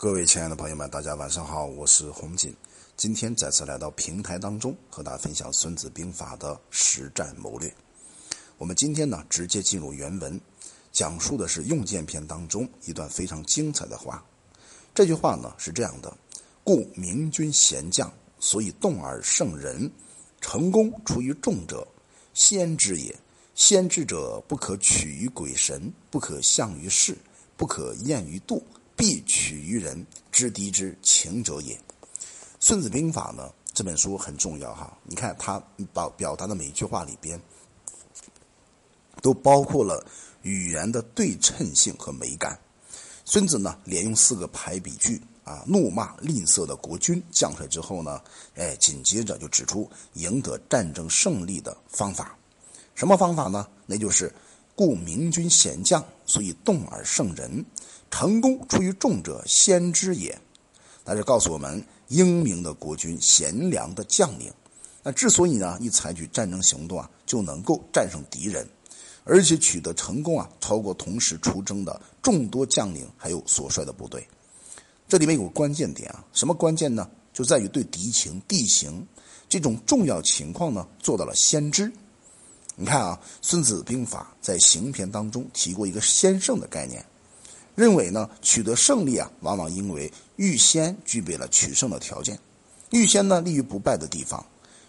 各位亲爱的朋友们，大家晚上好，我是洪锦。今天再次来到平台当中，和大家分享《孙子兵法》的实战谋略。我们今天呢，直接进入原文，讲述的是用剑篇当中一段非常精彩的话。这句话呢是这样的：故明君贤将，所以动而胜人。成功出于众者，先知也。先知者，不可取于鬼神，不可象于事，不可验于度。必取于人，知敌之情者也。《孙子兵法》呢，这本书很重要哈。你看他表表达的每一句话里边，都包括了语言的对称性和美感。孙子呢，连用四个排比句啊，怒骂吝啬的国君将帅之后呢，哎，紧接着就指出赢得战争胜利的方法。什么方法呢？那就是故明君贤将，所以动而胜人。成功出于众者，先知也。那就告诉我们，英明的国君、贤良的将领，那之所以呢一采取战争行动啊，就能够战胜敌人，而且取得成功啊，超过同时出征的众多将领还有所率的部队。这里面有个关键点啊，什么关键呢？就在于对敌情、地形这种重要情况呢，做到了先知。你看啊，《孙子兵法》在行篇当中提过一个先胜的概念。认为呢，取得胜利啊，往往因为预先具备了取胜的条件，预先呢立于不败的地方。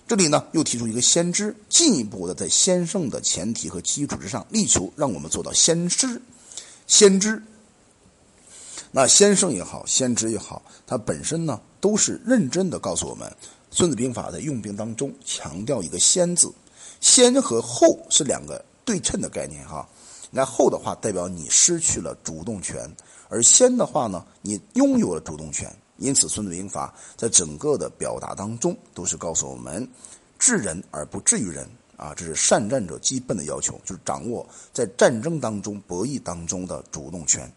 这里呢又提出一个先知，进一步的在先胜的前提和基础之上，力求让我们做到先知。先知，那先胜也好，先知也好，它本身呢都是认真的告诉我们，《孙子兵法》在用兵当中强调一个“先”字，先和后是两个对称的概念哈。那后的话代表你失去了主动权，而先的话呢，你拥有了主动权。因此，《孙子兵法》在整个的表达当中，都是告诉我们，治人而不治于人啊，这是善战者基本的要求，就是掌握在战争当中、博弈当中的主动权。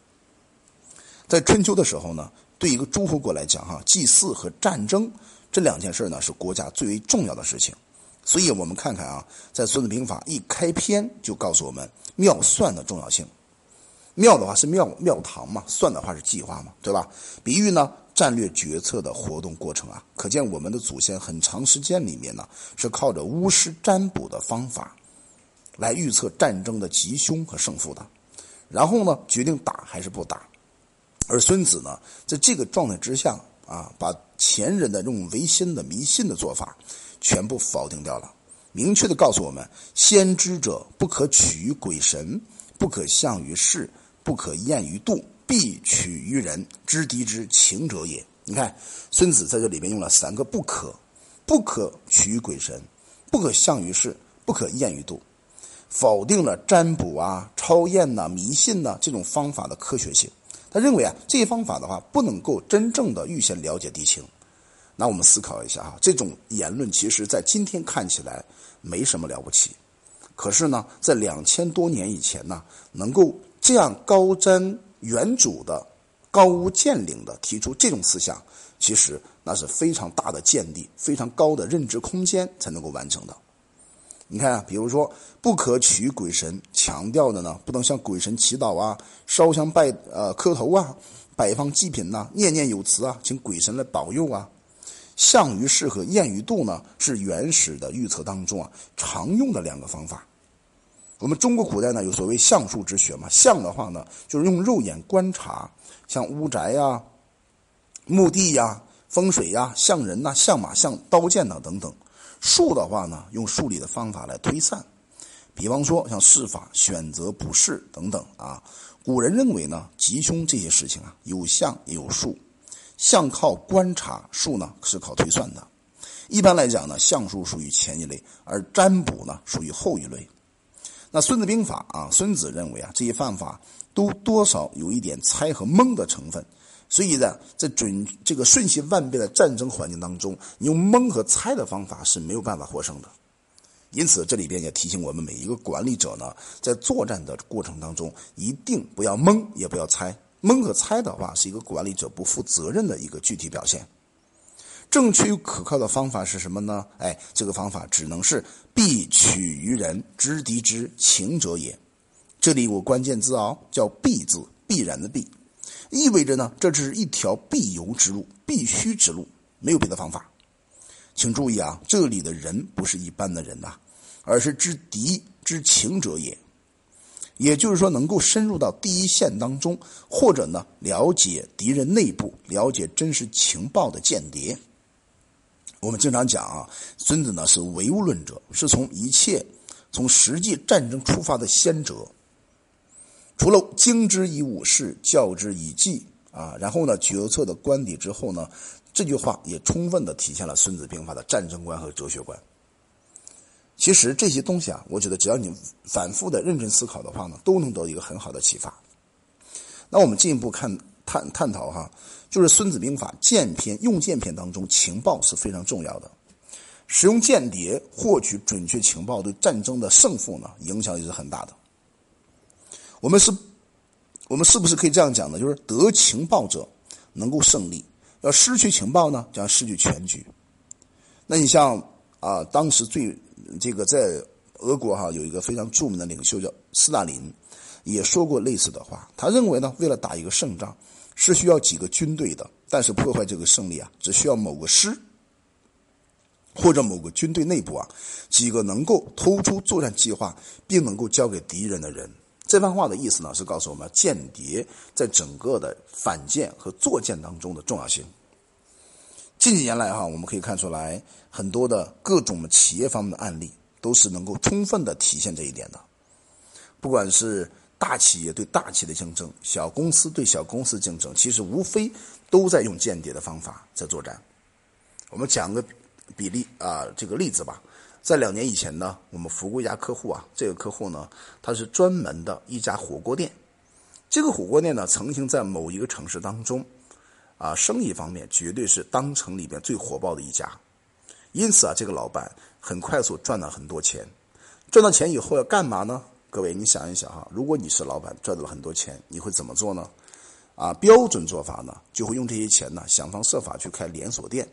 在春秋的时候呢，对一个诸侯国来讲，哈，祭祀和战争这两件事呢，是国家最为重要的事情。所以我们看看啊，在《孙子兵法》一开篇就告诉我们。妙算的重要性，妙的话是庙庙堂嘛，算的话是计划嘛，对吧？比喻呢，战略决策的活动过程啊，可见我们的祖先很长时间里面呢，是靠着巫师占卜的方法，来预测战争的吉凶和胜负的，然后呢，决定打还是不打。而孙子呢，在这个状态之下啊，把前人的这种唯心的迷信的做法，全部否定掉了。明确的告诉我们：先知者不可取于鬼神，不可向于事，不可验于度，必取于人，知敌之情者也。你看，孙子在这里面用了三个“不可”，不可取于鬼神，不可向于事，不可验于度，否定了占卜啊、超验呐、迷信呐这种方法的科学性。他认为啊，这些方法的话，不能够真正的预先了解敌情。那我们思考一下哈，这种言论其实在今天看起来没什么了不起，可是呢，在两千多年以前呢，能够这样高瞻远瞩的、高屋建瓴的提出这种思想，其实那是非常大的见地、非常高的认知空间才能够完成的。你看啊，比如说不可取鬼神，强调的呢，不能向鬼神祈祷啊、烧香拜呃磕头啊、摆放祭品呐、念念有词啊，请鬼神来保佑啊。象于事和验于度呢，是原始的预测当中啊常用的两个方法。我们中国古代呢有所谓相术之学嘛，相的话呢就是用肉眼观察，像屋宅呀、墓地呀、风水呀、像人呐、像马、像刀剑呐等等。术的话呢，用数理的方法来推算，比方说像试法、选择、卜筮等等啊。古人认为呢，吉凶这些事情啊，有相也有术。相靠观察，术呢是靠推算的。一般来讲呢，相术属于前一类，而占卜呢属于后一类。那《孙子兵法》啊，孙子认为啊，这些方法都多少有一点猜和蒙的成分。所以呢，在准这个瞬息万变的战争环境当中，你用蒙和猜的方法是没有办法获胜的。因此，这里边也提醒我们每一个管理者呢，在作战的过程当中，一定不要蒙，也不要猜。蒙和猜的话，是一个管理者不负责任的一个具体表现。正确又可靠的方法是什么呢？哎，这个方法只能是必取于人，知敌之情者也。这里有个关键字哦，叫必字，必然的必。意味着呢，这只是一条必由之路、必须之路，没有别的方法。请注意啊，这里的人不是一般的人呐，而是知敌之情者也。也就是说，能够深入到第一线当中，或者呢，了解敌人内部、了解真实情报的间谍。我们经常讲啊，孙子呢是唯物论者，是从一切从实际战争出发的先哲。除了经之以武事，教之以计啊，然后呢，决策的观底之后呢，这句话也充分的体现了《孙子兵法》的战争观和哲学观。其实这些东西啊，我觉得只要你反复的认真思考的话呢，都能得到一个很好的启发。那我们进一步看探探讨哈，就是《孙子兵法》剑篇用剑篇当中，情报是非常重要的。使用间谍获取准确情报，对战争的胜负呢，影响也是很大的。我们是，我们是不是可以这样讲呢？就是得情报者能够胜利，要失去情报呢，将失去全局。那你像啊，当时最这个在俄国哈有一个非常著名的领袖叫斯大林，也说过类似的话。他认为呢，为了打一个胜仗，是需要几个军队的，但是破坏这个胜利啊，只需要某个师或者某个军队内部啊几个能够偷出作战计划并能够交给敌人的人。这番话的意思呢，是告诉我们间谍在整个的反间和作间当中的重要性。近几年来哈，我们可以看出来很多的各种的企业方面的案例，都是能够充分的体现这一点的。不管是大企业对大企业的竞争，小公司对小公司竞争，其实无非都在用间谍的方法在作战。我们讲个比例啊，这个例子吧。在两年以前呢，我们服务一家客户啊，这个客户呢，他是专门的一家火锅店。这个火锅店呢，曾经在某一个城市当中，啊，生意方面绝对是当城里边最火爆的一家。因此啊，这个老板很快速赚了很多钱。赚到钱以后要干嘛呢？各位，你想一想哈，如果你是老板，赚到了很多钱，你会怎么做呢？啊，标准做法呢，就会用这些钱呢，想方设法去开连锁店，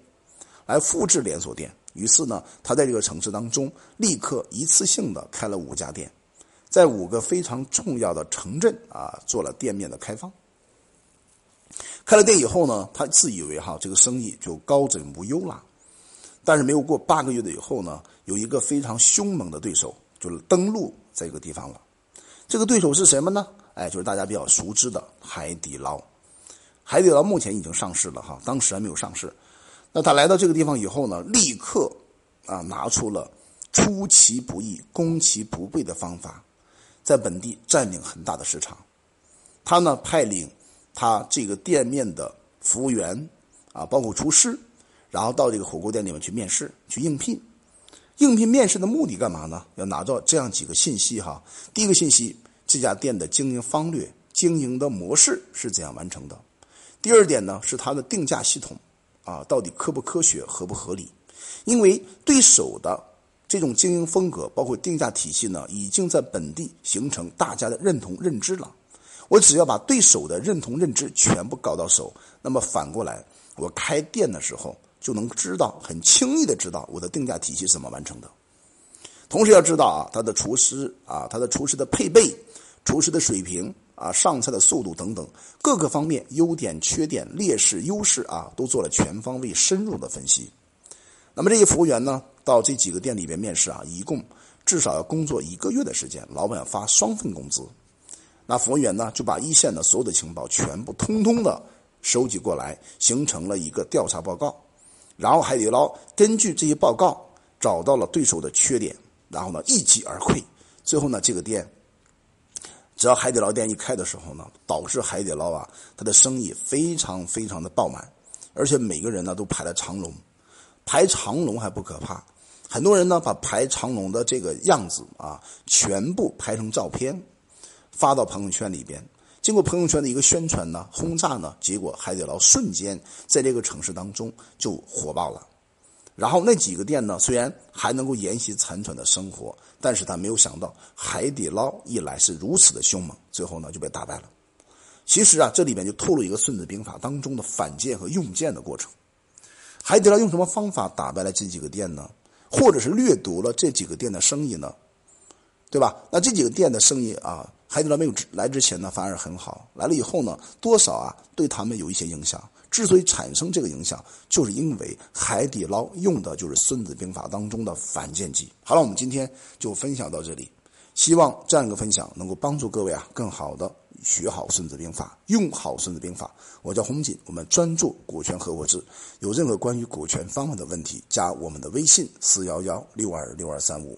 来复制连锁店。于是呢，他在这个城市当中立刻一次性的开了五家店，在五个非常重要的城镇啊做了店面的开放。开了店以后呢，他自以为哈这个生意就高枕无忧了。但是没有过八个月的以后呢，有一个非常凶猛的对手就登陆这个地方了。这个对手是什么呢？哎，就是大家比较熟知的海底捞。海底捞目前已经上市了哈，当时还没有上市。那他来到这个地方以后呢，立刻啊拿出了出其不意、攻其不备的方法，在本地占领很大的市场。他呢派领他这个店面的服务员啊，包括厨师，然后到这个火锅店里面去面试、去应聘。应聘面试的目的干嘛呢？要拿到这样几个信息哈。第一个信息，这家店的经营方略、经营的模式是怎样完成的？第二点呢，是它的定价系统。啊，到底科不科学、合不合理？因为对手的这种经营风格，包括定价体系呢，已经在本地形成大家的认同认知了。我只要把对手的认同认知全部搞到手，那么反过来，我开店的时候就能知道，很轻易的知道我的定价体系怎么完成的。同时要知道啊，他的厨师啊，他的厨师的配备、厨师的水平。啊，上菜的速度等等各个方面优点、缺点、劣势、优势啊，都做了全方位、深入的分析。那么这些服务员呢，到这几个店里边面试啊，一共至少要工作一个月的时间，老板要发双份工资。那服务员呢，就把一线的所有的情报全部通通的收集过来，形成了一个调查报告。然后海底捞根据这些报告找到了对手的缺点，然后呢一击而溃。最后呢，这个店。只要海底捞店一开的时候呢，导致海底捞啊，它的生意非常非常的爆满，而且每个人呢都排了长龙，排长龙还不可怕，很多人呢把排长龙的这个样子啊，全部拍成照片，发到朋友圈里边，经过朋友圈的一个宣传呢，轰炸呢，结果海底捞瞬间在这个城市当中就火爆了。然后那几个店呢，虽然还能够沿袭残喘的生活，但是他没有想到海底捞一来是如此的凶猛，最后呢就被打败了。其实啊，这里面就透露一个《孙子兵法》当中的反间和用剑的过程。海底捞用什么方法打败了这几个店呢？或者是掠夺了这几个店的生意呢？对吧？那这几个店的生意啊，海底捞没有来之前呢，反而很好。来了以后呢，多少啊，对他们有一些影响。之所以产生这个影响，就是因为海底捞用的就是《孙子兵法》当中的反间计。好了，我们今天就分享到这里。希望这样一个分享能够帮助各位啊，更好的学好《孙子兵法》，用好《孙子兵法》。我叫洪锦，我们专注股权合伙制。有任何关于股权方面的问题，加我们的微信：四幺幺六二六二三五。